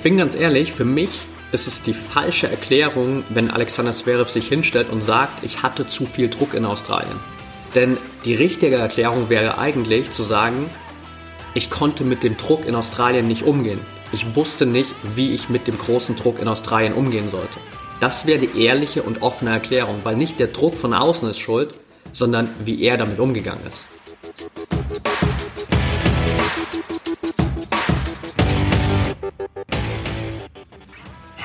Ich bin ganz ehrlich, für mich ist es die falsche Erklärung, wenn Alexander Zverev sich hinstellt und sagt, ich hatte zu viel Druck in Australien. Denn die richtige Erklärung wäre eigentlich zu sagen, ich konnte mit dem Druck in Australien nicht umgehen. Ich wusste nicht, wie ich mit dem großen Druck in Australien umgehen sollte. Das wäre die ehrliche und offene Erklärung, weil nicht der Druck von außen ist schuld, sondern wie er damit umgegangen ist.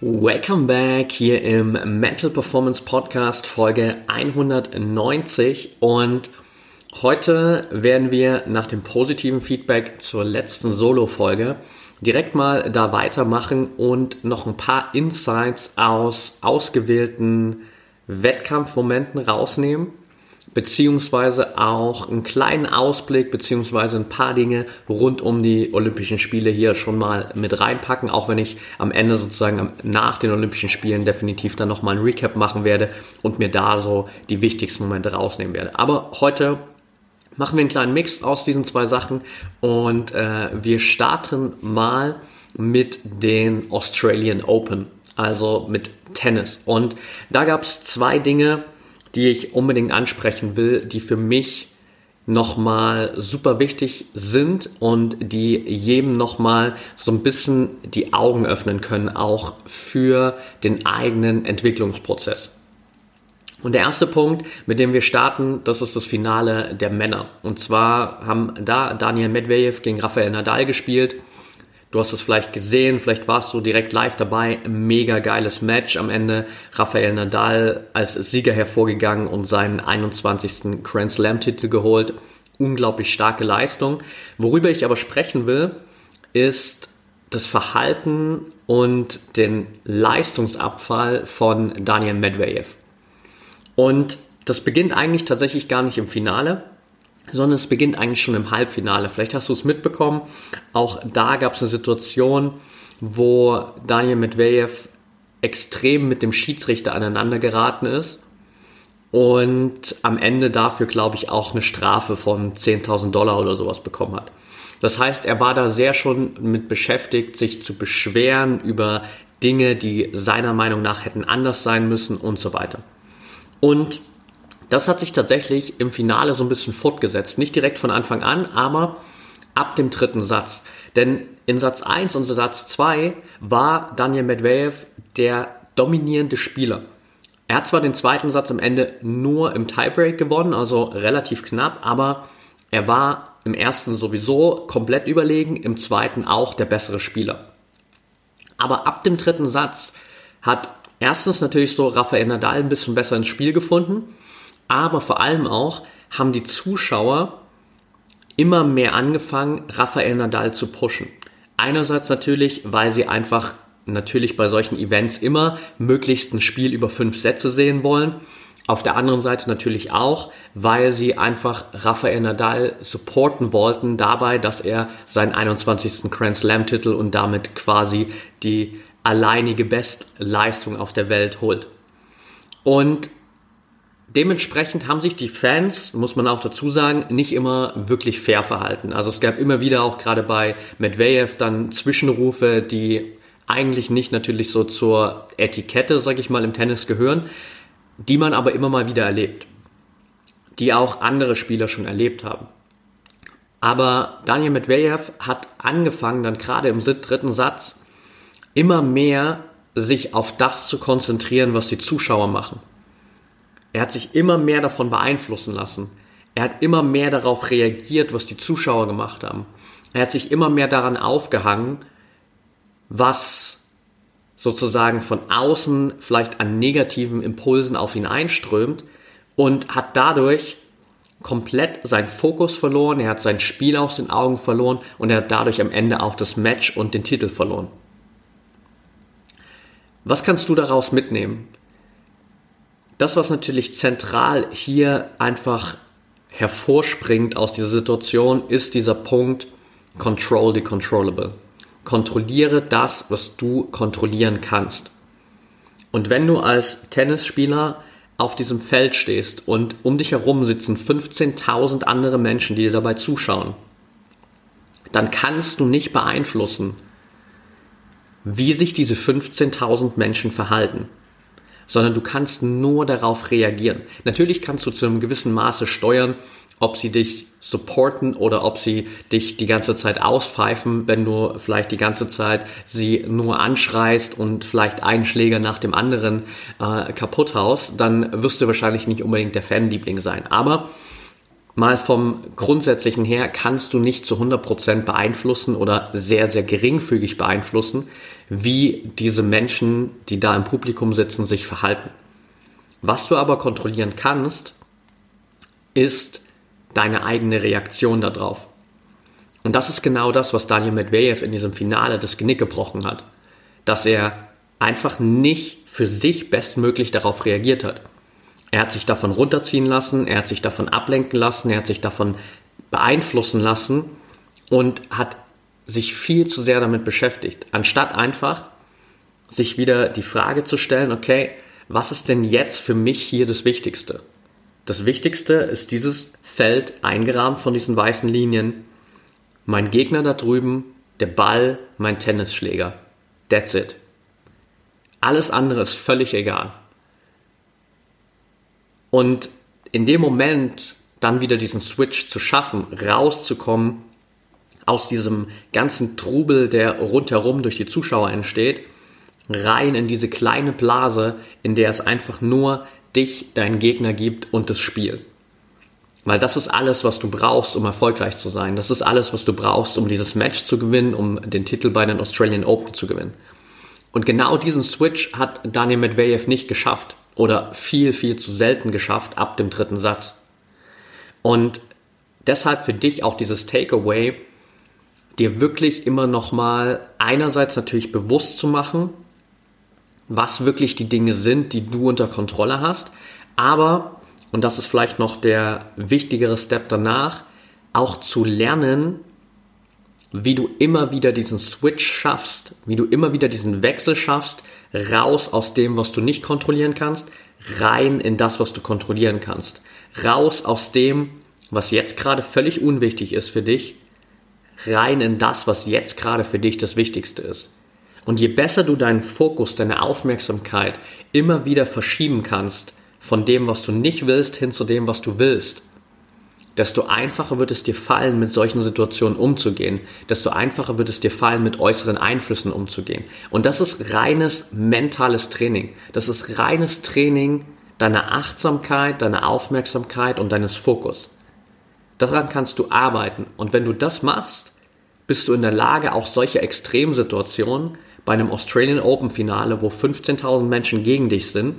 Welcome back hier im Mental Performance Podcast Folge 190 und heute werden wir nach dem positiven Feedback zur letzten Solo-Folge direkt mal da weitermachen und noch ein paar Insights aus ausgewählten Wettkampfmomenten rausnehmen beziehungsweise auch einen kleinen Ausblick, beziehungsweise ein paar Dinge rund um die Olympischen Spiele hier schon mal mit reinpacken, auch wenn ich am Ende sozusagen nach den Olympischen Spielen definitiv dann nochmal ein Recap machen werde und mir da so die wichtigsten Momente rausnehmen werde. Aber heute machen wir einen kleinen Mix aus diesen zwei Sachen und äh, wir starten mal mit den Australian Open, also mit Tennis. Und da gab es zwei Dinge, die ich unbedingt ansprechen will, die für mich nochmal super wichtig sind und die jedem nochmal so ein bisschen die Augen öffnen können, auch für den eigenen Entwicklungsprozess. Und der erste Punkt, mit dem wir starten, das ist das Finale der Männer. Und zwar haben da Daniel Medvedev gegen Rafael Nadal gespielt. Du hast es vielleicht gesehen, vielleicht warst du direkt live dabei. Mega geiles Match am Ende. Rafael Nadal als Sieger hervorgegangen und seinen 21. Grand Slam Titel geholt. Unglaublich starke Leistung. Worüber ich aber sprechen will, ist das Verhalten und den Leistungsabfall von Daniel Medvedev. Und das beginnt eigentlich tatsächlich gar nicht im Finale, sondern es beginnt eigentlich schon im Halbfinale. Vielleicht hast du es mitbekommen. Auch da gab es eine Situation, wo Daniel Medvedev extrem mit dem Schiedsrichter aneinander geraten ist und am Ende dafür, glaube ich, auch eine Strafe von 10.000 Dollar oder sowas bekommen hat. Das heißt, er war da sehr schon mit beschäftigt, sich zu beschweren über Dinge, die seiner Meinung nach hätten anders sein müssen und so weiter. Und das hat sich tatsächlich im Finale so ein bisschen fortgesetzt. Nicht direkt von Anfang an, aber ab dem dritten Satz. Denn in Satz 1 und Satz 2 war Daniel Medvedev der dominierende Spieler. Er hat zwar den zweiten Satz am Ende nur im Tiebreak gewonnen, also relativ knapp, aber er war im ersten sowieso komplett überlegen, im zweiten auch der bessere Spieler. Aber ab dem dritten Satz hat erstens natürlich so Rafael Nadal ein bisschen besser ins Spiel gefunden aber vor allem auch haben die Zuschauer immer mehr angefangen, Rafael Nadal zu pushen. Einerseits natürlich, weil sie einfach natürlich bei solchen Events immer möglichst ein Spiel über fünf Sätze sehen wollen. Auf der anderen Seite natürlich auch, weil sie einfach Rafael Nadal supporten wollten dabei, dass er seinen 21. Grand Slam Titel und damit quasi die alleinige Bestleistung auf der Welt holt. Und Dementsprechend haben sich die Fans, muss man auch dazu sagen, nicht immer wirklich fair verhalten. Also es gab immer wieder auch gerade bei Medvedev dann Zwischenrufe, die eigentlich nicht natürlich so zur Etikette, sag ich mal, im Tennis gehören, die man aber immer mal wieder erlebt. Die auch andere Spieler schon erlebt haben. Aber Daniel Medvedev hat angefangen, dann gerade im dritten Satz, immer mehr sich auf das zu konzentrieren, was die Zuschauer machen. Er hat sich immer mehr davon beeinflussen lassen. Er hat immer mehr darauf reagiert, was die Zuschauer gemacht haben. Er hat sich immer mehr daran aufgehangen, was sozusagen von außen vielleicht an negativen Impulsen auf ihn einströmt und hat dadurch komplett seinen Fokus verloren, er hat sein Spiel aus den Augen verloren und er hat dadurch am Ende auch das Match und den Titel verloren. Was kannst du daraus mitnehmen? Das, was natürlich zentral hier einfach hervorspringt aus dieser Situation, ist dieser Punkt Control the Controllable. Kontrolliere das, was du kontrollieren kannst. Und wenn du als Tennisspieler auf diesem Feld stehst und um dich herum sitzen 15.000 andere Menschen, die dir dabei zuschauen, dann kannst du nicht beeinflussen, wie sich diese 15.000 Menschen verhalten, sondern du kannst nur darauf reagieren. Natürlich kannst du zu einem gewissen Maße steuern, ob sie dich supporten oder ob sie dich die ganze Zeit auspfeifen, wenn du vielleicht die ganze Zeit sie nur anschreist und vielleicht einen Schläger nach dem anderen äh, kaputt haust, dann wirst du wahrscheinlich nicht unbedingt der Fanliebling sein. Aber mal vom Grundsätzlichen her kannst du nicht zu 100% beeinflussen oder sehr, sehr geringfügig beeinflussen, wie diese Menschen, die da im Publikum sitzen, sich verhalten. Was du aber kontrollieren kannst, ist, deine eigene Reaktion darauf. Und das ist genau das, was Daniel Medvedev in diesem Finale das Genick gebrochen hat. Dass er einfach nicht für sich bestmöglich darauf reagiert hat. Er hat sich davon runterziehen lassen, er hat sich davon ablenken lassen, er hat sich davon beeinflussen lassen und hat sich viel zu sehr damit beschäftigt, anstatt einfach sich wieder die Frage zu stellen, okay, was ist denn jetzt für mich hier das Wichtigste? Das Wichtigste ist dieses Feld eingerahmt von diesen weißen Linien. Mein Gegner da drüben, der Ball, mein Tennisschläger. That's it. Alles andere ist völlig egal. Und in dem Moment dann wieder diesen Switch zu schaffen, rauszukommen aus diesem ganzen Trubel, der rundherum durch die Zuschauer entsteht, rein in diese kleine Blase, in der es einfach nur dich, deinen Gegner gibt und das Spiel. Weil das ist alles, was du brauchst, um erfolgreich zu sein. Das ist alles, was du brauchst, um dieses Match zu gewinnen, um den Titel bei den Australian Open zu gewinnen. Und genau diesen Switch hat Daniel Medvedev nicht geschafft oder viel, viel zu selten geschafft ab dem dritten Satz. Und deshalb für dich auch dieses Takeaway, dir wirklich immer nochmal einerseits natürlich bewusst zu machen, was wirklich die Dinge sind, die du unter Kontrolle hast. Aber, und das ist vielleicht noch der wichtigere Step danach, auch zu lernen, wie du immer wieder diesen Switch schaffst, wie du immer wieder diesen Wechsel schaffst, raus aus dem, was du nicht kontrollieren kannst, rein in das, was du kontrollieren kannst. Raus aus dem, was jetzt gerade völlig unwichtig ist für dich, rein in das, was jetzt gerade für dich das Wichtigste ist. Und je besser du deinen Fokus, deine Aufmerksamkeit immer wieder verschieben kannst von dem, was du nicht willst, hin zu dem, was du willst, desto einfacher wird es dir fallen, mit solchen Situationen umzugehen, desto einfacher wird es dir fallen, mit äußeren Einflüssen umzugehen. Und das ist reines mentales Training. Das ist reines Training deiner Achtsamkeit, deiner Aufmerksamkeit und deines Fokus. Daran kannst du arbeiten. Und wenn du das machst, bist du in der Lage, auch solche Extremsituationen bei einem Australian Open Finale, wo 15.000 Menschen gegen dich sind,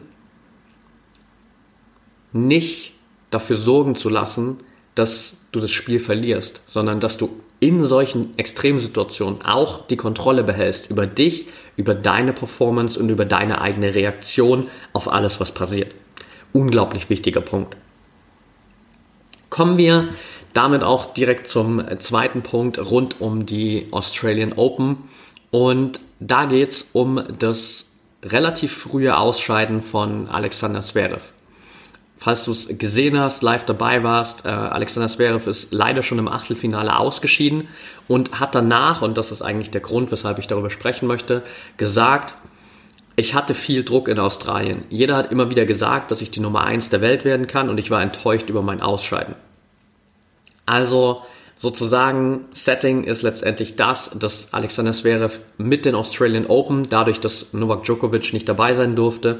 nicht dafür sorgen zu lassen, dass du das Spiel verlierst, sondern dass du in solchen Extremsituationen auch die Kontrolle behältst über dich, über deine Performance und über deine eigene Reaktion auf alles, was passiert. Unglaublich wichtiger Punkt. Kommen wir damit auch direkt zum zweiten Punkt rund um die Australian Open. Und da geht es um das relativ frühe Ausscheiden von Alexander Zverev. Falls du es gesehen hast, live dabei warst, äh, Alexander Zverev ist leider schon im Achtelfinale ausgeschieden und hat danach, und das ist eigentlich der Grund, weshalb ich darüber sprechen möchte, gesagt, ich hatte viel Druck in Australien. Jeder hat immer wieder gesagt, dass ich die Nummer 1 der Welt werden kann und ich war enttäuscht über mein Ausscheiden. Also sozusagen Setting ist letztendlich das, dass Alexander Zverev mit den Australian Open, dadurch, dass Novak Djokovic nicht dabei sein durfte,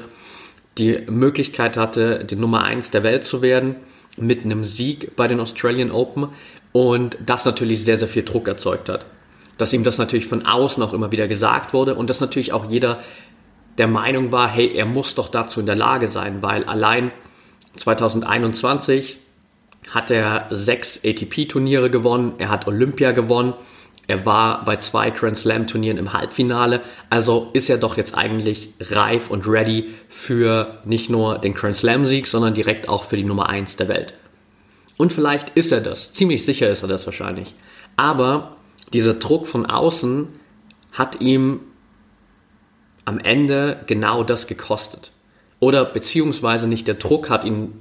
die Möglichkeit hatte, die Nummer 1 der Welt zu werden, mit einem Sieg bei den Australian Open und das natürlich sehr, sehr viel Druck erzeugt hat. Dass ihm das natürlich von außen auch immer wieder gesagt wurde und dass natürlich auch jeder der Meinung war, hey, er muss doch dazu in der Lage sein, weil allein 2021 hat er sechs ATP-Turniere gewonnen, er hat Olympia gewonnen, Er war bei zwei Grand Slam Turnieren im Halbfinale. Also ist er doch jetzt eigentlich reif und ready für nicht nur den Grand Slam Sieg, sondern direkt auch für die Nummer 1 der Welt. Und vielleicht ist er das. Ziemlich sicher ist er das wahrscheinlich. Aber dieser Druck von außen hat ihm am Ende genau das gekostet. Oder beziehungsweise nicht der Druck hat ihn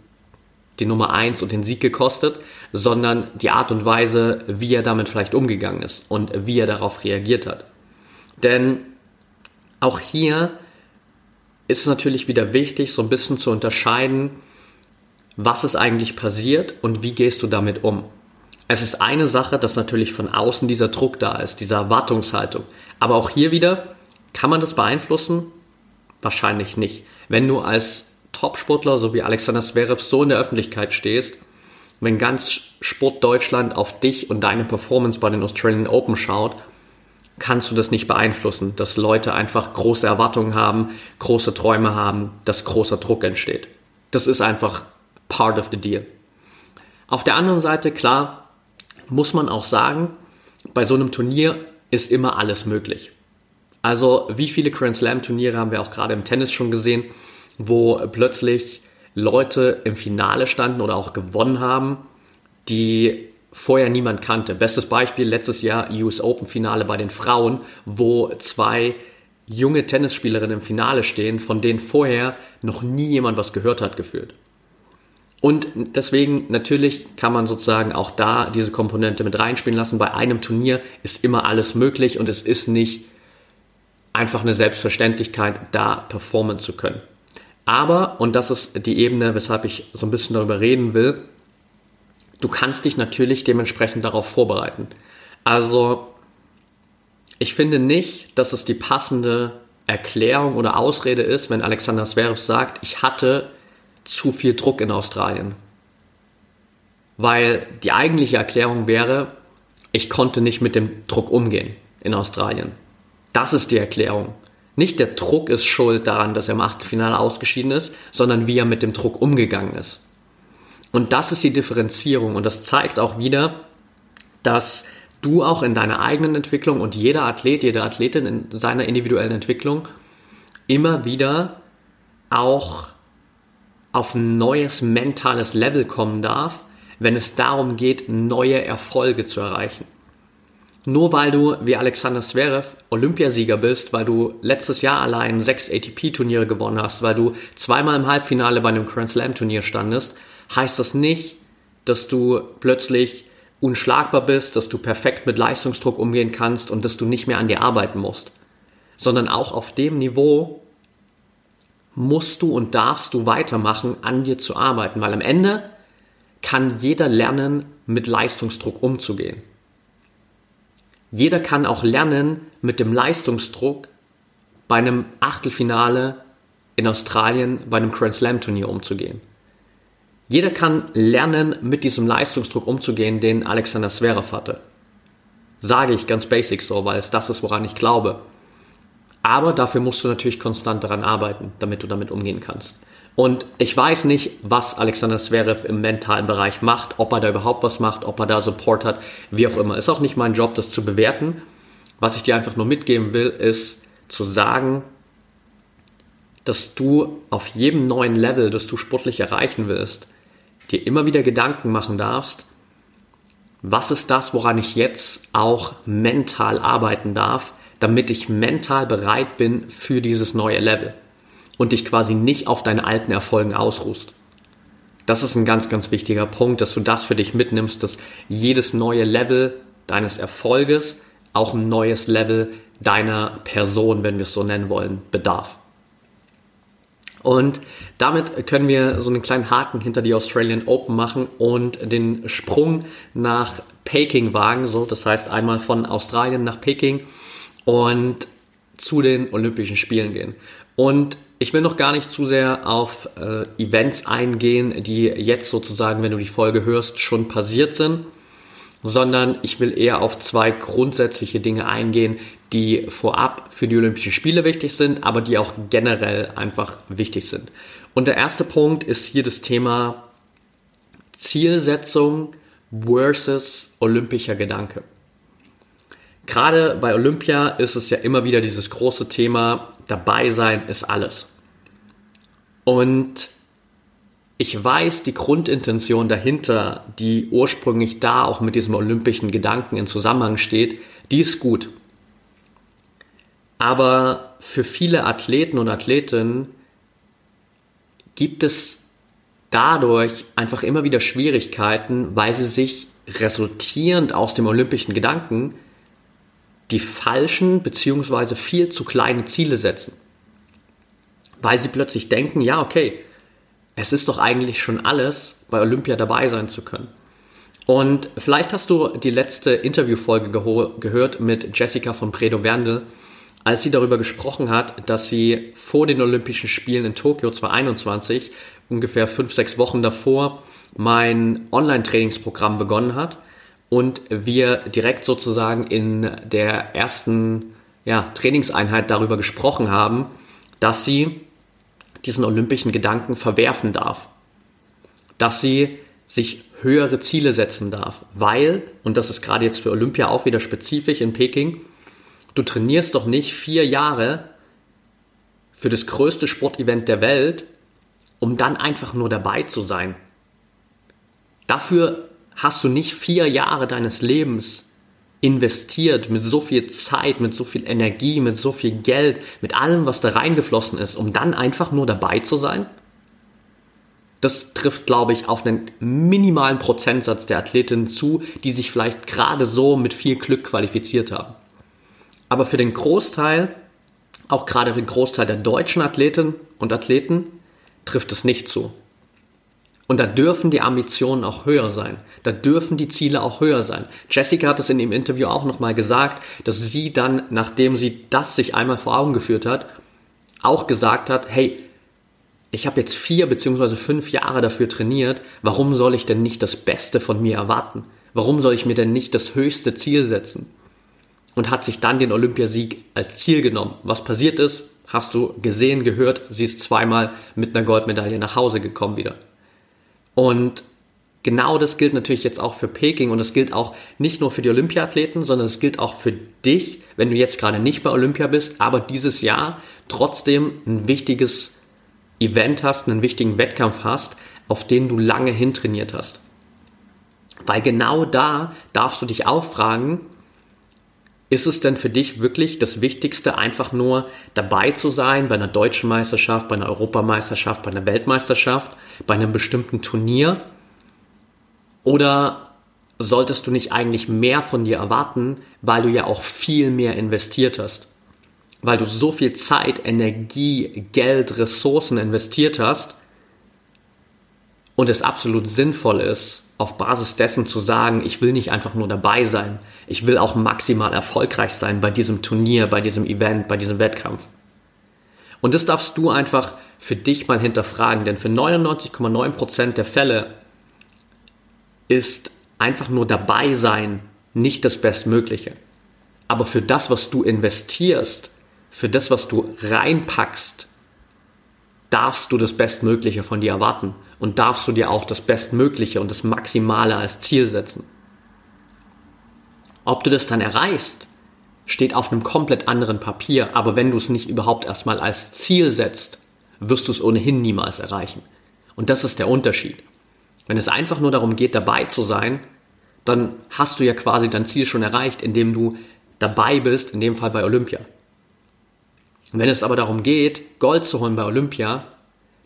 die Nummer 1 und den Sieg gekostet, sondern die Art und Weise, wie er damit vielleicht umgegangen ist und wie er darauf reagiert hat. Denn auch hier ist es natürlich wieder wichtig, so ein bisschen zu unterscheiden, was ist eigentlich passiert und wie gehst du damit um. Es ist eine Sache, dass natürlich von außen dieser Druck da ist, diese Erwartungshaltung. Aber auch hier wieder, kann man das beeinflussen? Wahrscheinlich nicht. Wenn du als Top-Sportler, so wie Alexander Zverev, so in der Öffentlichkeit stehst, wenn ganz Sport Deutschland auf dich und deine Performance bei den Australian Open schaut, kannst du das nicht beeinflussen, dass Leute einfach große Erwartungen haben, große Träume haben, dass großer Druck entsteht. Das ist einfach part of the deal. Auf der anderen Seite, klar, muss man auch sagen, bei so einem Turnier ist immer alles möglich. Also wie viele Grand Slam Turniere haben wir auch gerade im Tennis schon gesehen, wo plötzlich Leute im Finale standen oder auch gewonnen haben, die vorher niemand kannte. Bestes Beispiel letztes Jahr US Open Finale bei den Frauen, wo zwei junge Tennisspielerinnen im Finale stehen, von denen vorher noch nie jemand was gehört hat gefühlt. Und deswegen natürlich kann man sozusagen auch da diese Komponente mit reinspielen lassen. Bei einem Turnier ist immer alles möglich und es ist nicht einfach eine Selbstverständlichkeit, da performen zu können. Aber, und das ist die Ebene, weshalb ich so ein bisschen darüber reden will, du kannst dich natürlich dementsprechend darauf vorbereiten. Also, ich finde nicht, dass es die passende Erklärung oder Ausrede ist, wenn Alexander Zverev sagt, ich hatte zu viel Druck in Australien. Weil die eigentliche Erklärung wäre, ich konnte nicht mit dem Druck umgehen in Australien. Das ist die Erklärung. Nicht der Druck ist schuld daran, dass er im Achtelfinale ausgeschieden ist, sondern wie er mit dem Druck umgegangen ist. Und das ist die Differenzierung und das zeigt auch wieder, dass du auch in deiner eigenen Entwicklung und jeder Athlet, jede Athletin in seiner individuellen Entwicklung immer wieder auch auf ein neues mentales Level kommen darf, wenn es darum geht, neue Erfolge zu erreichen. Nur weil du wie Alexander Zverev Olympiasieger bist, weil du letztes Jahr allein sechs ATP-Turniere gewonnen hast, weil du zweimal im Halbfinale bei einem Grand Slam-Turnier standest, heißt das nicht, dass du plötzlich unschlagbar bist, dass du perfekt mit Leistungsdruck umgehen kannst und dass du nicht mehr an dir arbeiten musst. Sondern auch auf dem Niveau musst du und darfst du weitermachen, an dir zu arbeiten, weil am Ende kann jeder lernen, mit Leistungsdruck umzugehen. Jeder kann auch lernen, mit dem Leistungsdruck bei einem Achtelfinale in Australien bei einem Grand Slam Turnier umzugehen. Jeder kann lernen, mit diesem Leistungsdruck umzugehen, den Alexander Zverev hatte. Sage ich ganz basic so, weil es das ist, woran ich glaube. Aber dafür musst du natürlich konstant daran arbeiten, damit du damit umgehen kannst. Und ich weiß nicht, was Alexander Zverev im mentalen Bereich macht, ob er da überhaupt was macht, ob er da Support hat, wie auch immer. Ist auch nicht mein Job, das zu bewerten. Was ich dir einfach nur mitgeben will, ist zu sagen, dass du auf jedem neuen Level, das du sportlich erreichen willst, dir immer wieder Gedanken machen darfst, was ist das, woran ich jetzt auch mental arbeiten darf, damit ich mental bereit bin für dieses neue Level und dich quasi nicht auf deine alten Erfolgen ausruhst. Das ist ein ganz, ganz wichtiger Punkt, dass du das für dich mitnimmst, dass jedes neue Level deines Erfolges auch ein neues Level deiner Person, wenn wir es so nennen wollen, bedarf. Und damit können wir so einen kleinen Haken hinter die Australian Open machen und den Sprung nach Peking wagen. So, das heißt einmal von Australien nach Peking und zu den Olympischen Spielen gehen. Und ich will noch gar nicht zu sehr auf äh, Events eingehen, die jetzt sozusagen, wenn du die Folge hörst, schon passiert sind, sondern ich will eher auf zwei grundsätzliche Dinge eingehen, die vorab für die Olympischen Spiele wichtig sind, aber die auch generell einfach wichtig sind. Und der erste Punkt ist hier das Thema Zielsetzung versus olympischer Gedanke. Gerade bei Olympia ist es ja immer wieder dieses große Thema, dabei sein ist alles. Und ich weiß, die Grundintention dahinter, die ursprünglich da auch mit diesem olympischen Gedanken in Zusammenhang steht, die ist gut. Aber für viele Athleten und Athletinnen gibt es dadurch einfach immer wieder Schwierigkeiten, weil sie sich resultierend aus dem olympischen Gedanken die falschen bzw. viel zu kleine Ziele setzen. Weil sie plötzlich denken, ja, okay, es ist doch eigentlich schon alles, bei Olympia dabei sein zu können. Und vielleicht hast du die letzte Interviewfolge gehört mit Jessica von Predo Berndl, als sie darüber gesprochen hat, dass sie vor den Olympischen Spielen in Tokio 2021, ungefähr fünf, sechs Wochen davor, mein Online-Trainingsprogramm begonnen hat und wir direkt sozusagen in der ersten ja, Trainingseinheit darüber gesprochen haben, dass sie diesen olympischen Gedanken verwerfen darf. Dass sie sich höhere Ziele setzen darf, weil, und das ist gerade jetzt für Olympia auch wieder spezifisch in Peking, du trainierst doch nicht vier Jahre für das größte Sportevent der Welt, um dann einfach nur dabei zu sein. Dafür hast du nicht vier Jahre deines Lebens investiert mit so viel Zeit, mit so viel Energie, mit so viel Geld, mit allem, was da reingeflossen ist, um dann einfach nur dabei zu sein? Das trifft, glaube ich, auf einen minimalen Prozentsatz der Athletinnen zu, die sich vielleicht gerade so mit viel Glück qualifiziert haben. Aber für den Großteil, auch gerade für den Großteil der deutschen Athletinnen und Athleten, trifft es nicht zu. Und da dürfen die Ambitionen auch höher sein. Da dürfen die Ziele auch höher sein. Jessica hat es in dem Interview auch nochmal gesagt, dass sie dann, nachdem sie das sich einmal vor Augen geführt hat, auch gesagt hat, hey, ich habe jetzt vier beziehungsweise fünf Jahre dafür trainiert, warum soll ich denn nicht das Beste von mir erwarten? Warum soll ich mir denn nicht das höchste Ziel setzen? Und hat sich dann den Olympiasieg als Ziel genommen. Was passiert ist, hast du gesehen, gehört, sie ist zweimal mit einer Goldmedaille nach Hause gekommen wieder. Und genau das gilt natürlich jetzt auch für Peking und das gilt auch nicht nur für die Olympiathleten, sondern es gilt auch für dich, wenn du jetzt gerade nicht bei Olympia bist, aber dieses Jahr trotzdem ein wichtiges Event hast, einen wichtigen Wettkampf hast, auf den du lange hintrainiert hast. Weil genau da darfst du dich auch fragen, ist es denn für dich wirklich das Wichtigste, einfach nur dabei zu sein bei einer deutschen Meisterschaft, bei einer Europameisterschaft, bei einer Weltmeisterschaft, bei einem bestimmten Turnier? Oder solltest du nicht eigentlich mehr von dir erwarten, weil du ja auch viel mehr investiert hast? Weil du so viel Zeit, Energie, Geld, Ressourcen investiert hast und es absolut sinnvoll ist, auf Basis dessen zu sagen, ich will nicht einfach nur dabei sein, ich will auch maximal erfolgreich sein bei diesem Turnier, bei diesem Event, bei diesem Wettkampf. Und das darfst du einfach für dich mal hinterfragen, denn für 99,9% der Fälle ist einfach nur dabei sein nicht das Bestmögliche. Aber für das, was du investierst, für das, was du reinpackst, darfst du das Bestmögliche von dir erwarten und darfst du dir auch das Bestmögliche und das Maximale als Ziel setzen. Ob du das dann erreichst, steht auf einem komplett anderen Papier, aber wenn du es nicht überhaupt erstmal als Ziel setzt, wirst du es ohnehin niemals erreichen. Und das ist der Unterschied. Wenn es einfach nur darum geht, dabei zu sein, dann hast du ja quasi dein Ziel schon erreicht, indem du dabei bist, in dem Fall bei Olympia. Wenn es aber darum geht, Gold zu holen bei Olympia,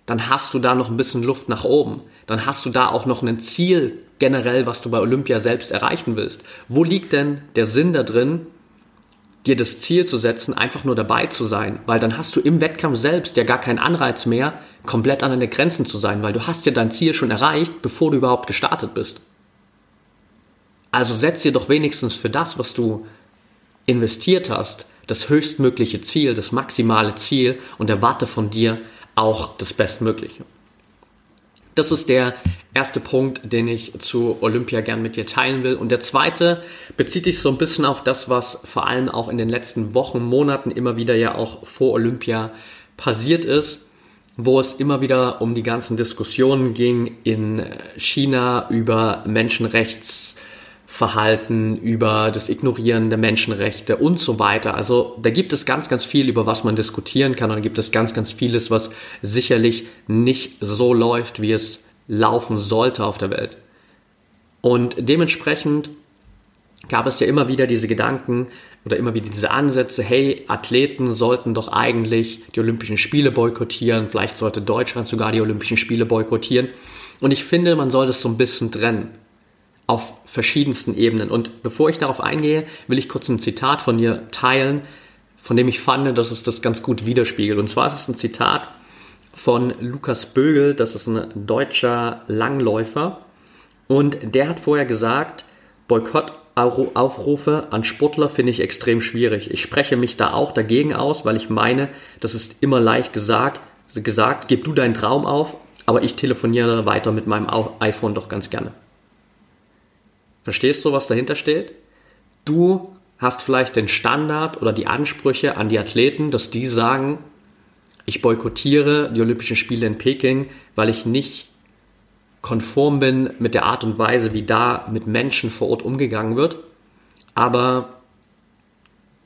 dann hast du da noch ein bisschen Luft nach oben. Dann hast du da auch noch ein Ziel generell, was du bei Olympia selbst erreichen willst. Wo liegt denn der Sinn da drin, dir das Ziel zu setzen, einfach nur dabei zu sein? Weil dann hast du im Wettkampf selbst ja gar keinen Anreiz mehr, komplett an deine Grenzen zu sein, weil du hast ja dein Ziel schon erreicht, bevor du überhaupt gestartet bist. Also setz dir doch wenigstens für das, was du investiert hast, das höchstmögliche Ziel, das maximale Ziel und erwarte von dir auch das Bestmögliche. Das ist der erste Punkt, den ich zu Olympia gern mit dir teilen will. Und der zweite bezieht sich so ein bisschen auf das, was vor allem auch in den letzten Wochen, Monaten immer wieder ja auch vor Olympia passiert ist, wo es immer wieder um die ganzen Diskussionen ging in China über Menschenrechts Verhalten, über das Ignorieren der Menschenrechte und so weiter. Also da gibt es ganz, ganz viel, über was man diskutieren kann und da gibt es ganz, ganz vieles, was sicherlich nicht so läuft, wie es laufen sollte auf der Welt. Und dementsprechend gab es ja immer wieder diese Gedanken oder immer wieder diese Ansätze, hey, Athleten sollten doch eigentlich die Olympischen Spiele boykottieren, vielleicht sollte Deutschland sogar die Olympischen Spiele boykottieren. Und ich finde, man soll das so ein bisschen trennen auf verschiedensten Ebenen. Und bevor ich darauf eingehe, will ich kurz ein Zitat von dir teilen, von dem ich fand, dass es das ganz gut widerspiegelt. Und zwar ist es ein Zitat von Lukas Bögel, das ist ein deutscher Langläufer. Und der hat vorher gesagt, Boykottaufrufe an Sportler finde ich extrem schwierig. Ich spreche mich da auch dagegen aus, weil ich meine, das ist immer leicht gesagt, gesagt, gib du deinen Traum auf, aber ich telefoniere weiter mit meinem iPhone doch ganz gerne. Verstehst du, was dahinter steht? Du hast vielleicht den Standard oder die Ansprüche an die Athleten, dass die sagen, ich boykottiere die Olympischen Spiele in Peking, weil ich nicht konform bin mit der Art und Weise, wie da mit Menschen vor Ort umgegangen wird. Aber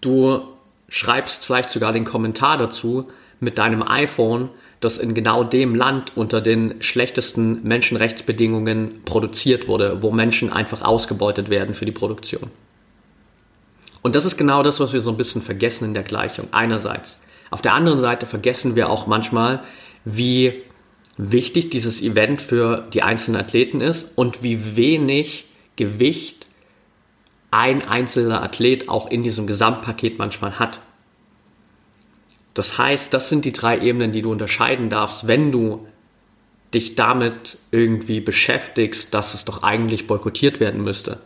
du schreibst vielleicht sogar den Kommentar dazu mit deinem iPhone, das in genau dem Land unter den schlechtesten Menschenrechtsbedingungen produziert wurde, wo Menschen einfach ausgebeutet werden für die Produktion. Und das ist genau das, was wir so ein bisschen vergessen in der Gleichung. Einerseits. Auf der anderen Seite vergessen wir auch manchmal, wie wichtig dieses Event für die einzelnen Athleten ist und wie wenig Gewicht ein einzelner Athlet auch in diesem Gesamtpaket manchmal hat. Das heißt, das sind die drei Ebenen, die du unterscheiden darfst, wenn du dich damit irgendwie beschäftigst, dass es doch eigentlich boykottiert werden müsste.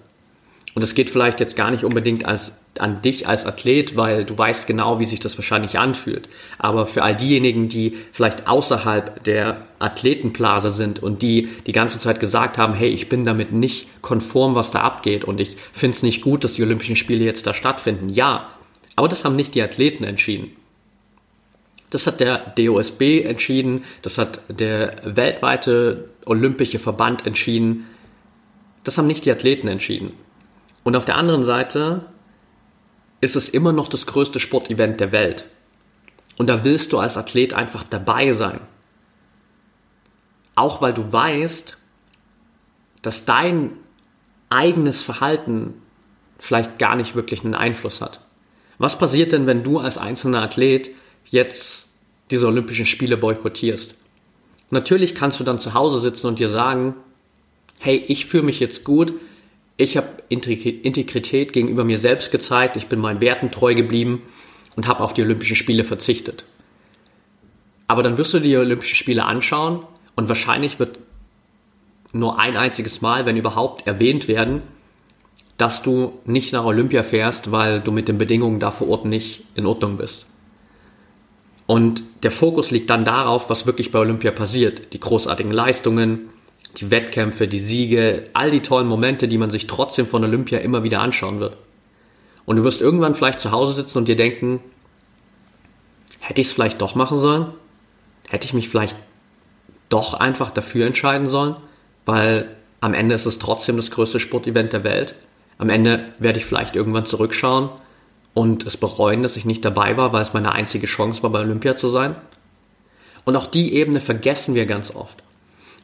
Und es geht vielleicht jetzt gar nicht unbedingt als, an dich als Athlet, weil du weißt genau, wie sich das wahrscheinlich anfühlt. Aber für all diejenigen, die vielleicht außerhalb der Athletenblase sind und die die ganze Zeit gesagt haben, hey, ich bin damit nicht konform, was da abgeht und ich finde es nicht gut, dass die Olympischen Spiele jetzt da stattfinden. Ja, aber das haben nicht die Athleten entschieden. Das hat der DOSB entschieden, das hat der weltweite Olympische Verband entschieden. Das haben nicht die Athleten entschieden. Und auf der anderen Seite ist es immer noch das größte Sportevent der Welt. Und da willst du als Athlet einfach dabei sein. Auch weil du weißt, dass dein eigenes Verhalten vielleicht gar nicht wirklich einen Einfluss hat. Was passiert denn, wenn du als einzelner Athlet jetzt diese Olympischen Spiele boykottierst. Natürlich kannst du dann zu Hause sitzen und dir sagen, hey, ich fühle mich jetzt gut, ich habe Integrität gegenüber mir selbst gezeigt, ich bin meinen Werten treu geblieben und habe auf die Olympischen Spiele verzichtet. Aber dann wirst du die Olympischen Spiele anschauen und wahrscheinlich wird nur ein einziges Mal, wenn überhaupt, erwähnt werden, dass du nicht nach Olympia fährst, weil du mit den Bedingungen da vor Ort nicht in Ordnung bist. Und der Fokus liegt dann darauf, was wirklich bei Olympia passiert. Die großartigen Leistungen, die Wettkämpfe, die Siege, all die tollen Momente, die man sich trotzdem von Olympia immer wieder anschauen wird. Und du wirst irgendwann vielleicht zu Hause sitzen und dir denken, hätte ich es vielleicht doch machen sollen? Hätte ich mich vielleicht doch einfach dafür entscheiden sollen? Weil am Ende ist es trotzdem das größte Sportevent der Welt. Am Ende werde ich vielleicht irgendwann zurückschauen und es bereuen, dass ich nicht dabei war, weil es meine einzige Chance war, bei Olympia zu sein. Und auch die Ebene vergessen wir ganz oft.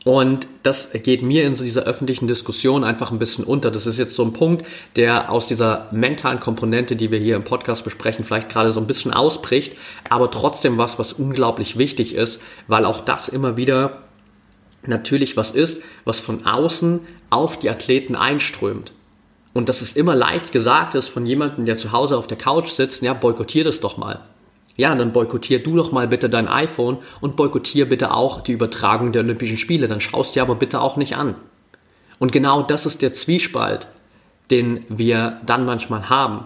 Und das geht mir in dieser öffentlichen Diskussion einfach ein bisschen unter. Das ist jetzt so ein Punkt, der aus dieser mentalen Komponente, die wir hier im Podcast besprechen, vielleicht gerade so ein bisschen ausbricht, aber trotzdem was, was unglaublich wichtig ist, weil auch das immer wieder natürlich was ist, was von außen auf die Athleten einströmt und dass es immer leicht gesagt ist von jemandem, der zu Hause auf der Couch sitzt, ja, boykottier das doch mal. Ja, dann boykottier du doch mal bitte dein iPhone und boykottier bitte auch die Übertragung der Olympischen Spiele. Dann schaust dir aber bitte auch nicht an. Und genau das ist der Zwiespalt, den wir dann manchmal haben.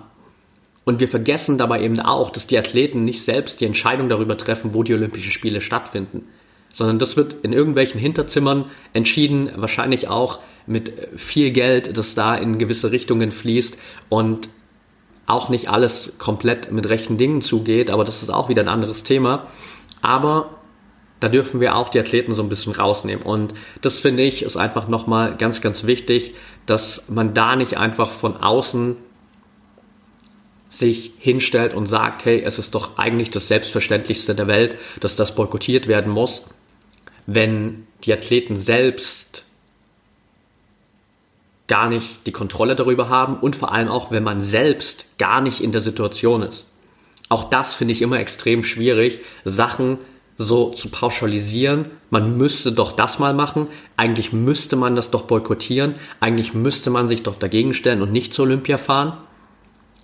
Und wir vergessen dabei eben auch, dass die Athleten nicht selbst die Entscheidung darüber treffen, wo die Olympischen Spiele stattfinden, sondern das wird in irgendwelchen Hinterzimmern entschieden, wahrscheinlich auch mit viel Geld, das da in gewisse Richtungen fließt und auch nicht alles komplett mit rechten Dingen zugeht, aber das ist auch wieder ein anderes Thema. Aber da dürfen wir auch die Athleten so ein bisschen rausnehmen. Und das finde ich ist einfach nochmal ganz, ganz wichtig, dass man da nicht einfach von außen sich hinstellt und sagt, hey, es ist doch eigentlich das Selbstverständlichste der Welt, dass das boykottiert werden muss, wenn die Athleten selbst gar nicht die Kontrolle darüber haben und vor allem auch, wenn man selbst gar nicht in der Situation ist. Auch das finde ich immer extrem schwierig, Sachen so zu pauschalisieren. Man müsste doch das mal machen. Eigentlich müsste man das doch boykottieren. Eigentlich müsste man sich doch dagegen stellen und nicht zur Olympia fahren,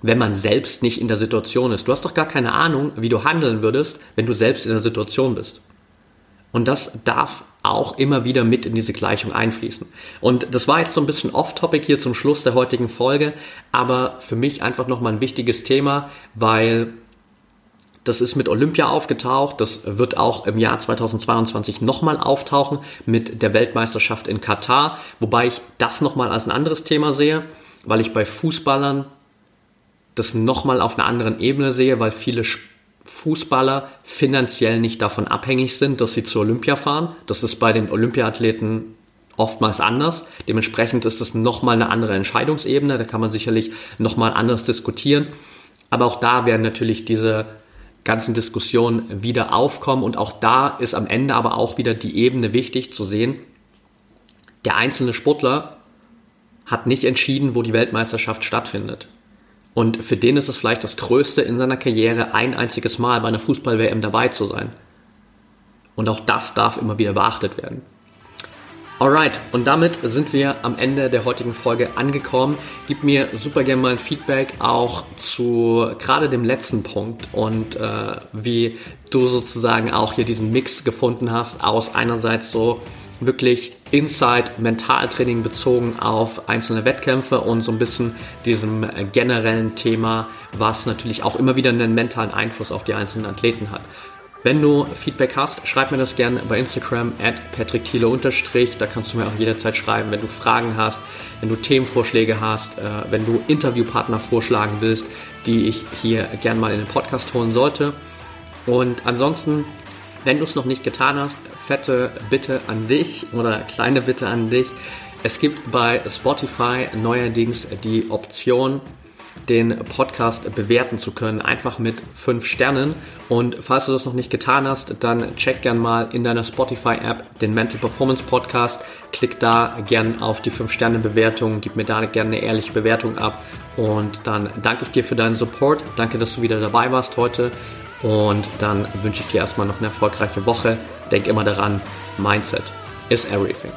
wenn man selbst nicht in der Situation ist. Du hast doch gar keine Ahnung, wie du handeln würdest, wenn du selbst in der Situation bist. Und das darf auch immer wieder mit in diese Gleichung einfließen. Und das war jetzt so ein bisschen off-topic hier zum Schluss der heutigen Folge, aber für mich einfach nochmal ein wichtiges Thema, weil das ist mit Olympia aufgetaucht, das wird auch im Jahr 2022 nochmal auftauchen mit der Weltmeisterschaft in Katar, wobei ich das nochmal als ein anderes Thema sehe, weil ich bei Fußballern das nochmal auf einer anderen Ebene sehe, weil viele Fußballer finanziell nicht davon abhängig sind, dass sie zur Olympia fahren. Das ist bei den Olympiathleten oftmals anders. Dementsprechend ist das nochmal eine andere Entscheidungsebene. Da kann man sicherlich nochmal anders diskutieren. Aber auch da werden natürlich diese ganzen Diskussionen wieder aufkommen. Und auch da ist am Ende aber auch wieder die Ebene wichtig zu sehen. Der einzelne Sportler hat nicht entschieden, wo die Weltmeisterschaft stattfindet. Und für den ist es vielleicht das Größte in seiner Karriere, ein einziges Mal bei einer Fußball-WM dabei zu sein. Und auch das darf immer wieder beachtet werden. Alright, und damit sind wir am Ende der heutigen Folge angekommen. Gib mir super gerne mal ein Feedback auch zu gerade dem letzten Punkt und äh, wie du sozusagen auch hier diesen Mix gefunden hast aus einerseits so wirklich Inside Mentaltraining bezogen auf einzelne Wettkämpfe und so ein bisschen diesem generellen Thema, was natürlich auch immer wieder einen mentalen Einfluss auf die einzelnen Athleten hat. Wenn du Feedback hast, schreib mir das gerne bei Instagram at patrickthiele Da kannst du mir auch jederzeit schreiben, wenn du Fragen hast, wenn du Themenvorschläge hast, äh, wenn du Interviewpartner vorschlagen willst, die ich hier gerne mal in den Podcast holen sollte. Und ansonsten, wenn du es noch nicht getan hast, fette Bitte an dich oder kleine Bitte an dich. Es gibt bei Spotify neuerdings die Option, den Podcast bewerten zu können, einfach mit 5 Sternen. Und falls du das noch nicht getan hast, dann check gern mal in deiner Spotify-App den Mental Performance Podcast. Klick da gern auf die 5-Sterne-Bewertung, gib mir da gerne eine ehrliche Bewertung ab. Und dann danke ich dir für deinen Support. Danke, dass du wieder dabei warst heute. Und dann wünsche ich dir erstmal noch eine erfolgreiche Woche. Denk immer daran, Mindset is everything.